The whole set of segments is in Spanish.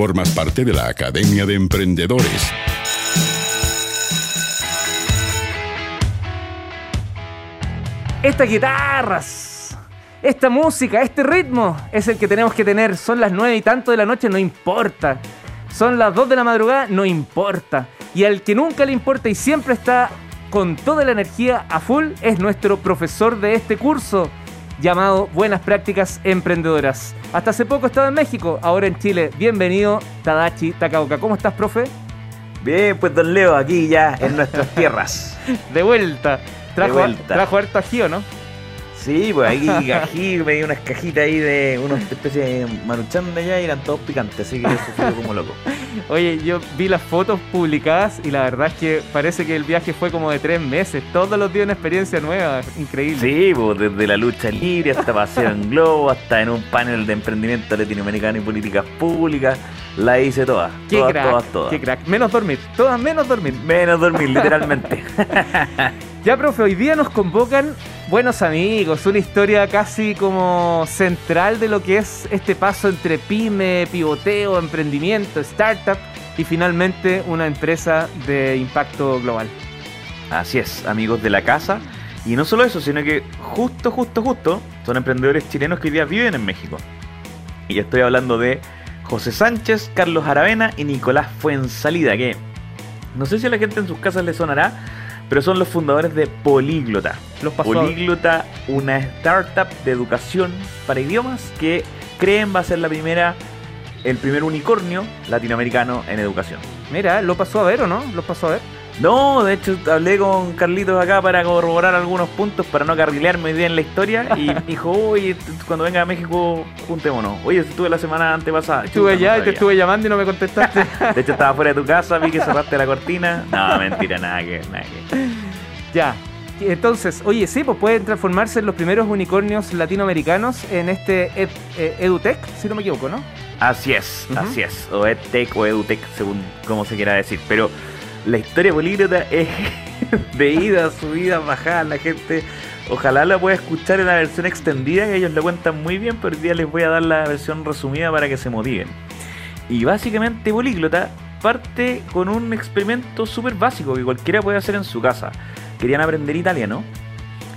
formas parte de la Academia de Emprendedores. Estas guitarras, esta música, este ritmo es el que tenemos que tener. Son las nueve y tanto de la noche, no importa. Son las dos de la madrugada, no importa. Y al que nunca le importa y siempre está con toda la energía a full es nuestro profesor de este curso llamado Buenas Prácticas Emprendedoras. Hasta hace poco estaba en México, ahora en Chile. Bienvenido, Tadachi Takaoka. ¿Cómo estás, profe? Bien, pues don Leo, aquí ya en nuestras tierras. De vuelta. Trajo, De vuelta. trajo harto ají, ¿o ¿no? Sí, pues ahí ají, me di unas cajitas ahí de una especie de maruchan de allá y eran todos picantes, así que yo sufrí como loco. Oye, yo vi las fotos publicadas y la verdad es que parece que el viaje fue como de tres meses. Todos los días una experiencia nueva. Increíble. Sí, pues desde la lucha libre hasta paseo en globo, hasta en un panel de emprendimiento latinoamericano y políticas públicas, la hice todas. Qué todas, crack, todas, todas. qué crack. Menos dormir, todas menos dormir. Menos dormir, literalmente. Ya, profe, hoy día nos convocan buenos amigos, una historia casi como central de lo que es este paso entre pyme, pivoteo, emprendimiento, startup y finalmente una empresa de impacto global. Así es, amigos de la casa. Y no solo eso, sino que justo, justo, justo, son emprendedores chilenos que hoy día viven en México. Y estoy hablando de José Sánchez, Carlos Aravena y Nicolás Fuensalida, que no sé si a la gente en sus casas le sonará, pero son los fundadores de Políglota. Los pasó- Políglota, una startup de educación para idiomas que creen va a ser la primera, el primer unicornio latinoamericano en educación. Mira, lo pasó a ver o no? Lo pasó a ver. No, de hecho hablé con Carlitos acá para corroborar algunos puntos para no carrilearme hoy día en la historia y dijo, oye, cuando venga a México, juntémonos. Oye, estuve la semana antepasada. Estuve allá no y te estuve llamando y no me contestaste. De hecho estaba fuera de tu casa, vi que cerraste la cortina. No, mentira, nada que, nada que. ya. Entonces, oye, sí, pues pueden transformarse en los primeros unicornios latinoamericanos en este ed- eh, EduTech, si no me equivoco, ¿no? Así es, así es. O EdTech o EduTech, según como se quiera decir. Pero la historia políglota es de ida, subida, bajada. La gente, ojalá la pueda escuchar en la versión extendida, que ellos lo cuentan muy bien, pero hoy día les voy a dar la versión resumida para que se motiven. Y básicamente Políglota parte con un experimento súper básico que cualquiera puede hacer en su casa. Querían aprender italiano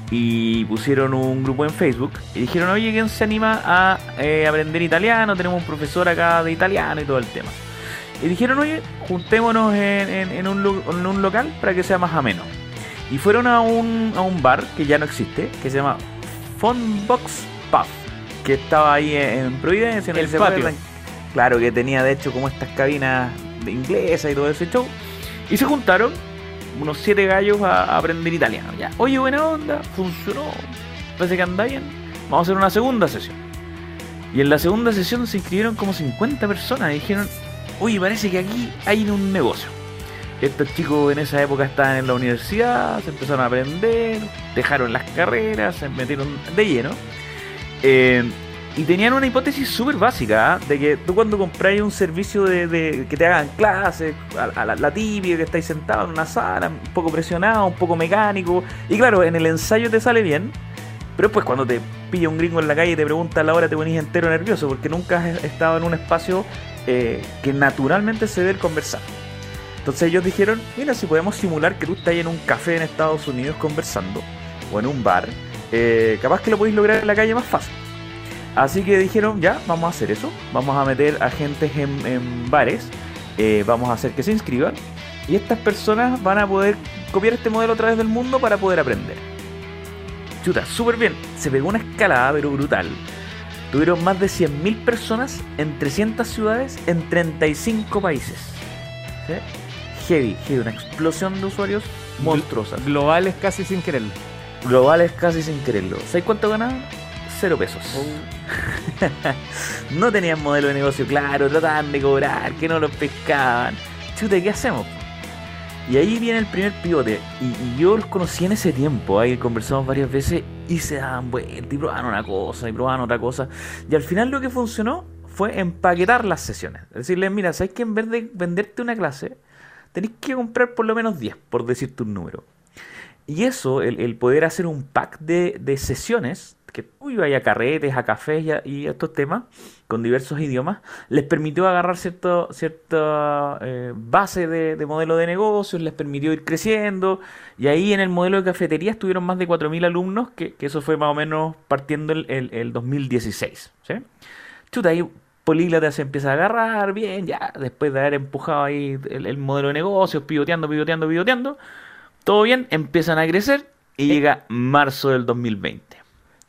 y pusieron un grupo en Facebook y dijeron, oye, ¿quién se anima a eh, aprender italiano? Tenemos un profesor acá de italiano y todo el tema. Y dijeron, oye, juntémonos en, en- en un, lu- en un local para que sea más ameno. Y fueron a un, a un bar que ya no existe, que se llama Funbox Pub, que estaba ahí en, en Providencia, en El ¿se patio. Claro, que tenía de hecho como estas cabinas de inglesa y todo ese show. Y se juntaron unos siete gallos a, a aprender italiano. Ya. Oye, buena onda, funcionó. Parece que anda bien. Vamos a hacer una segunda sesión. Y en la segunda sesión se inscribieron como 50 personas y dijeron, oye, parece que aquí hay un negocio. Estos chicos en esa época estaban en la universidad, se empezaron a aprender, dejaron las carreras, se metieron de lleno. Eh, y tenían una hipótesis súper básica, ¿ah? de que tú cuando compráis un servicio de, que te hagan clases, a, la, la típica que estáis sentado en una sala, un poco presionado, un poco mecánico, y claro, en el ensayo te sale bien, pero después cuando te pilla un gringo en la calle y te pregunta a la hora te ponís entero nervioso, porque nunca has estado en un espacio eh, que naturalmente se dé el conversar. Entonces ellos dijeron, mira, si podemos simular que tú estás en un café en Estados Unidos conversando, o en un bar, eh, capaz que lo podéis lograr en la calle más fácil. Así que dijeron, ya, vamos a hacer eso. Vamos a meter agentes en, en bares. eh, vamos a hacer que se inscriban. Y estas personas van a poder copiar este modelo a través del mundo para poder aprender. Chuta, súper bien. Se pegó una escalada, pero brutal. Tuvieron más de 100.000 personas en 300 ciudades en 35 países. ¿Sí? Heavy, heavy. Una explosión de usuarios monstruosa. Globales casi sin quererlo. Globales casi sin quererlo. ¿Sabes cuánto ganaban? Cero pesos. no tenían modelo de negocio claro, trataban de cobrar, que no los pescaban. Chuta, ¿qué hacemos? Y ahí viene el primer pivote. Y, yo los conocí en ese tiempo, ahí conversamos varias veces y se daban vueltas y probaban una cosa y probaban otra cosa. Y al final lo que funcionó fue empaquetar las sesiones. Decirles, mira, ¿sabes que en vez de venderte una clase, tenéis que comprar por lo menos 10, por decirte un número? Y eso, el, el poder hacer un pack de, de sesiones que ibas a carretes, a cafés y a, y a estos temas con diversos idiomas, les permitió agarrar cierto, cierta eh, base de, de modelo de negocios, les permitió ir creciendo, y ahí en el modelo de cafetería estuvieron más de 4.000 alumnos, que, que eso fue más o menos partiendo el, el, el 2016. ¿sí? Chuta, ahí Políglota se empieza a agarrar bien, ya, después de haber empujado ahí el, el modelo de negocios, pivoteando, pivoteando, pivoteando, todo bien, empiezan a crecer y llega marzo del 2020.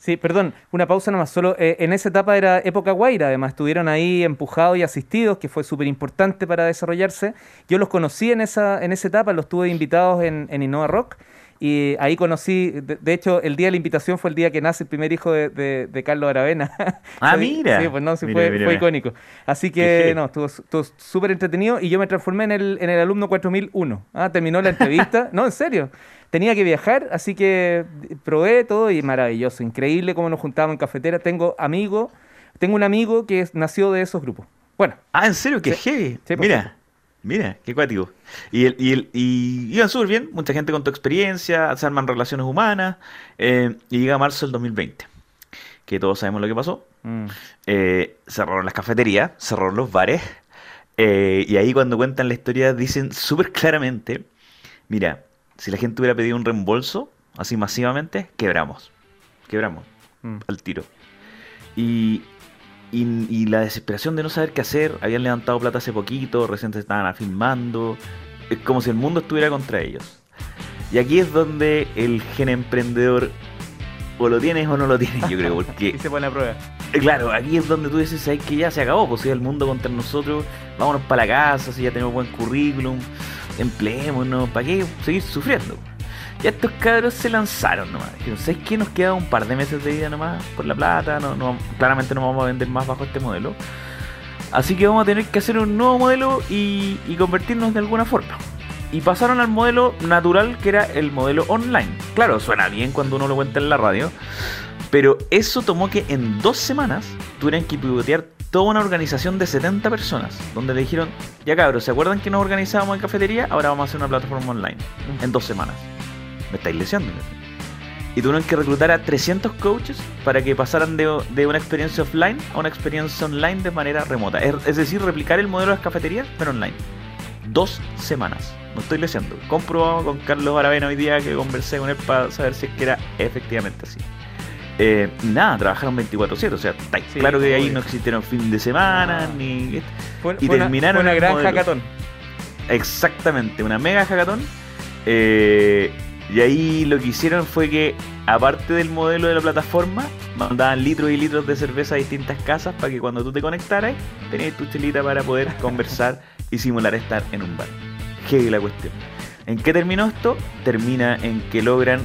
Sí, perdón, una pausa nomás. Solo eh, en esa etapa era época Guaira, además estuvieron ahí empujados y asistidos, que fue súper importante para desarrollarse. Yo los conocí en esa, en esa etapa, los tuve invitados en, en Innova Rock. Y ahí conocí, de, de hecho, el día de la invitación fue el día que nace el primer hijo de, de- de Carlos Aravena. Ah, mira. Sí, pues no, sí, Mira, fue, mira, fue mira. icónico. Así que, no, estuvo súper entretenido y yo me transformé en el, en el alumno 4001. Ah, terminó la entrevista. no, en serio. Tenía que viajar, así que probé todo y maravilloso. Increíble cómo nos juntábamos en cafetera. Tengo amigos, tengo un amigo que nació de esos grupos. Bueno, Ah, ¿en serio? ¡Qué Sí. heavy! Sí, pues, mira, mira, qué cuático. Y, el, y, el, y iban súper bien, mucha gente con tu experiencia, se arman relaciones humanas, eh, y llega marzo del 2020, que todos sabemos lo que pasó. mm, Eh, cerraron las cafeterías, cerraron los bares, eh, y ahí cuando cuentan la historia dicen súper claramente, mira, si la gente hubiera pedido un reembolso, así masivamente, quebramos, quebramos mm. al tiro. Y, y, y la desesperación de no saber qué hacer, habían levantado plata hace poquito, recién se estaban afirmando, es como si el mundo estuviera contra ellos. Y aquí es donde el gen emprendedor o lo tienes o no lo tienes, yo creo, porque Y se pone a prueba. eh, Claro, aquí es donde tú dices, ¿sabes que ya se acabó? Pues si el mundo contra nosotros, vámonos para la casa, si ya tenemos buen currículum, empleémonos, ¿para qué seguir sufriendo? Y estos cabros se lanzaron nomás. Dijeron, ¿sabes qué? Nos queda un par de meses de vida nomás por la plata, no, no, claramente no vamos a vender más bajo este modelo. Así que vamos a tener que hacer un nuevo modelo y, y convertirnos de alguna forma. Y pasaron al modelo natural que era el modelo online. Claro, suena bien cuando uno lo cuenta en la radio, pero eso tomó que en dos semanas tuvieran que pivotear toda una organización de 70 personas, donde le dijeron, ya cabros, ¿se acuerdan que nos organizábamos en cafetería? Ahora vamos a hacer una plataforma online, en dos semanas. Me estáis leseando. Y tuvieron que reclutar a 300 coaches para que pasaran de, de una experiencia offline a una experiencia online de manera remota. Es, es decir, replicar el modelo de las cafeterías, pero online. Dos semanas. No estoy leseando. Comprobado con Carlos Aravena hoy día que conversé con él para saber si es que era efectivamente así. Eh, y nada, trabajaron 24-7. O sea, está Sí, claro que ahí no existieron fin de semana, Ah. ni. Fue, Y fue una- terminaron fue una gran modelo. hackathon. Exactamente, una mega hackathon. Eh, y ahí lo que hicieron fue que, aparte del modelo de la plataforma, mandaban litros y litros de cerveza a distintas casas para que cuando tú te conectaras, tenías tu chelita para poder conversar y simular estar en un bar. Qué la cuestión. ¿En qué terminó esto? Termina en que logran.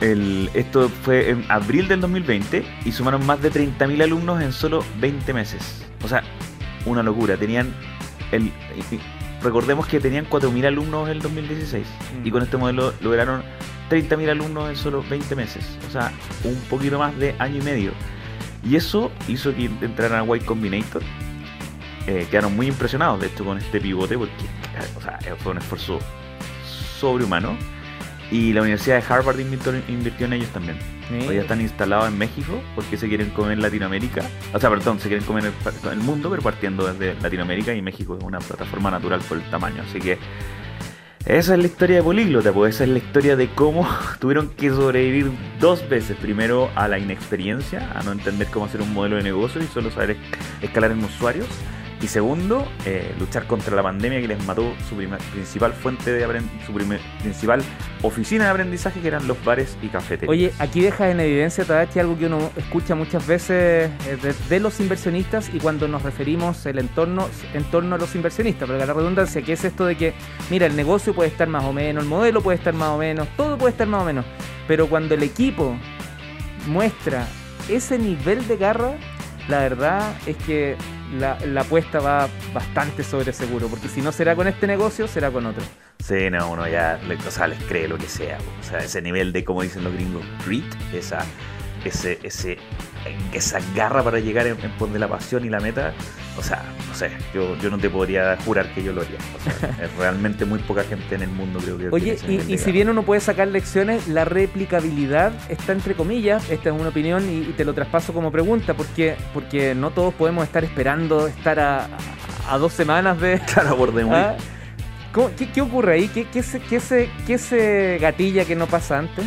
El, esto fue en abril del 2020 y sumaron más de 30.000 alumnos en solo 20 meses. O sea, una locura. Tenían el, recordemos que tenían 4.000 alumnos en el 2016 Mm. y con este modelo lograron 30.000 alumnos en solo 20 meses. O sea, un poquito más de año y medio. Y eso hizo que entraran a Y Combinator. Eh, quedaron muy impresionados, de hecho, con este pivote porque o sea, fue un esfuerzo sobrehumano. Y la Universidad de Harvard invirtió, invirtió en ellos también. Ya están instalados en México porque se quieren comer Latinoamérica. O sea, perdón, se quieren comer el, el mundo, pero partiendo desde Latinoamérica y México es una plataforma natural por el tamaño. Así que esa es la historia de Políglota, pues esa es la historia de cómo tuvieron que sobrevivir dos veces. Primero a la inexperiencia, a no entender cómo hacer un modelo de negocio y solo saber esc- escalar en usuarios. Y segundo, eh, luchar contra la pandemia que les mató su principal fuente de su principal oficina de aprendizaje que eran los bares y cafeterías. Oye, aquí dejas en evidencia, Tadachi, algo que uno escucha muchas veces eh, de, los inversionistas y cuando nos referimos el entorno en torno a los inversionistas, porque la redundancia, que es esto de que, mira, el negocio puede estar más o menos, el modelo puede estar más o menos, todo puede estar más o menos, pero cuando el equipo muestra ese nivel de garra, la verdad es que la, la apuesta va bastante sobre seguro, porque si no será con este negocio, será con otro. Sí, no, uno ya le- o sea, cree lo que sea. O sea, ese nivel de, como dicen los gringos, grit, esa, ese, ese, esa garra para llegar en, en pos de la pasión y la meta, o sea, no sé, yo, yo no te podría jurar que yo lo haría. O sea, es realmente muy poca gente en el mundo creo que... Oye, y, si bien uno puede sacar lecciones, la replicabilidad está entre comillas, esta es una opinión y, y te lo traspaso como pregunta, porque, porque no todos podemos estar esperando estar a, a dos semanas de... Claro, por de muy- ¿Ah? ¿Cómo- qué, qué ocurre ahí? ¿Qué, qué se, qué, se, ¿Qué se gatilla que no pasa antes?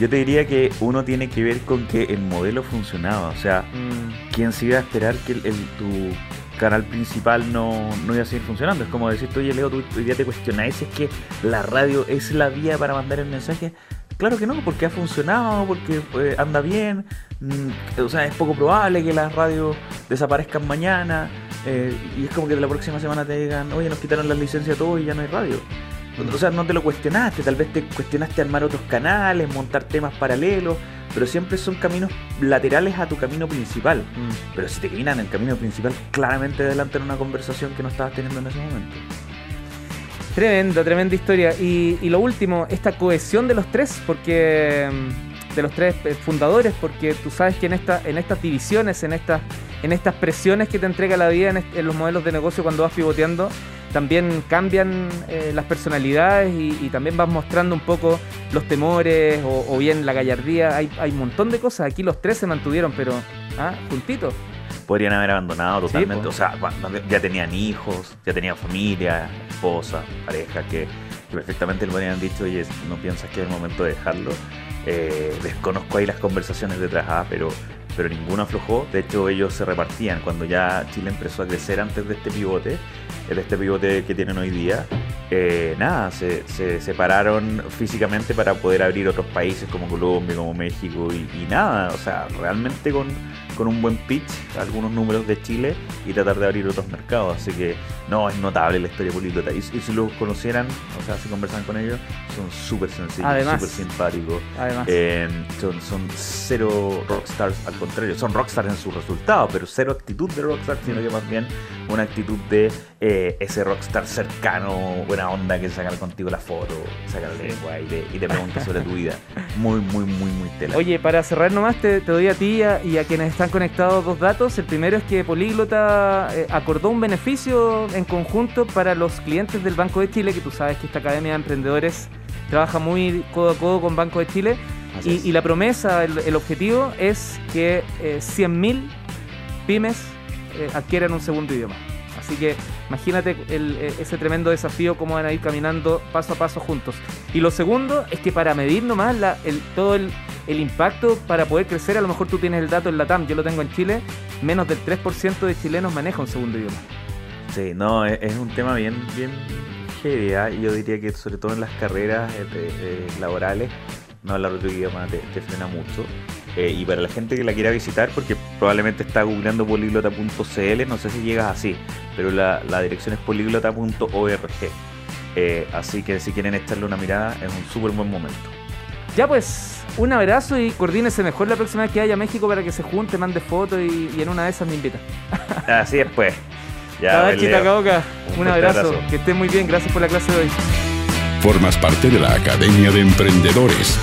Yo te diría que uno tiene que ver con que el modelo funcionaba. O sea, Mm, ¿quién se iba a esperar que el, el- tu canal principal no, no iba a seguir funcionando? Es como decir, oye Leo, tú hoy día te cuestionáis si es que la radio es la vía para mandar el mensaje. Claro que no, porque ha funcionado, porque pues, anda bien. mm, o sea, es poco probable que las radios desaparezcan mañana. eh, y es como que la próxima semana te digan, oye, nos quitaron las licencias a todos y ya no hay radio. O sea, no te lo cuestionaste, tal vez te cuestionaste armar otros canales, montar temas paralelos, pero siempre son caminos laterales a tu camino principal. mm. Pero si te caminan en el camino principal, claramente adelantan una conversación que no estabas teniendo en ese momento. Tremenda, tremenda historia. Y, y lo último, esta cohesión de los tres, porque mm, de los tres eh, fundadores, porque tú sabes que en, esta, en estas divisiones, en estas, en estas presiones que te entrega la vida en, en los modelos de negocio cuando vas pivoteando, también cambian eh, las personalidades y, y también vas mostrando un poco los temores o, o bien la gallardía. Hay, hay un montón de cosas. Aquí los tres se mantuvieron, pero ah, juntitos. Podrían haber abandonado Sí, totalmente. o sea, ya tenían hijos, ya tenían familia, esposa, pareja, que, que perfectamente le podrían dicho, oye, no piensas que es el momento de dejarlo. Eh, desconozco ahí las conversaciones detrás, ah, pero, pero ninguno aflojó. De hecho, ellos se repartían cuando ya Chile empezó a crecer antes de este pivote, este pivote que tienen hoy día. eh, nada, se, se separaron físicamente para poder abrir otros países como Colombia, como México y nada, o sea, realmente con, con un buen pitch, algunos números de Chile y tratar de abrir otros mercados. Así que no, es notable la historia políglota. Y, y si los conocieran, o sea, si conversan con ellos, son súper sencillos, súper simpáticos. Además. Eh, son, son cero rockstars, al contrario, son rockstars en su resultado, pero cero actitud de rockstar, sino que más bien una actitud de eh, ese rockstar cercano, buena onda que saca contigo la foto, saca la lengua y te, y te pregunta sobre tu vida. Muy, muy, muy, muy tela. Oye, para cerrar nomás, te, te doy a ti y a, y a quienes están conectados dos datos. El primero es que Políglota eh, acordó un beneficio en conjunto para los clientes del Banco de Chile, que tú sabes que esta Academia de Emprendedores trabaja muy codo a codo con Banco de Chile. Y, la promesa, el, el objetivo es que eh, 100.000 pymes eh, adquieran un segundo idioma. Así que imagínate el- eh, ese tremendo desafío, cómo van a ir caminando paso a paso juntos. Y lo segundo es que para medir nomás la- el, todo el, el impacto para poder crecer, a lo mejor tú tienes el dato en la TAM, yo lo tengo en Chile, menos del 3% de chilenos maneja un segundo idioma. Sí, no, es, es un tema bien, bien heavy, ¿ah? y yo diría que sobre todo en las carreras eh, eh, laborales, no hablar otro idioma te, te frena mucho. Eh, y para la gente que la quiera visitar, porque probablemente está googleando poliglota.cl, no sé si llegas así, pero la, la dirección es poliglota.org. Así que si quieren echarle una mirada, es un súper buen momento. Ya pues, un abrazo y coordínese mejor la próxima vez que vaya a México para que se junte, mande fotos y, y en una de esas me invita. Así es, pues. Ya. Takaoka, Un un abrazo, abrazo. que estés muy bien, gracias por la clase de hoy. Formas parte de la Academia de Emprendedores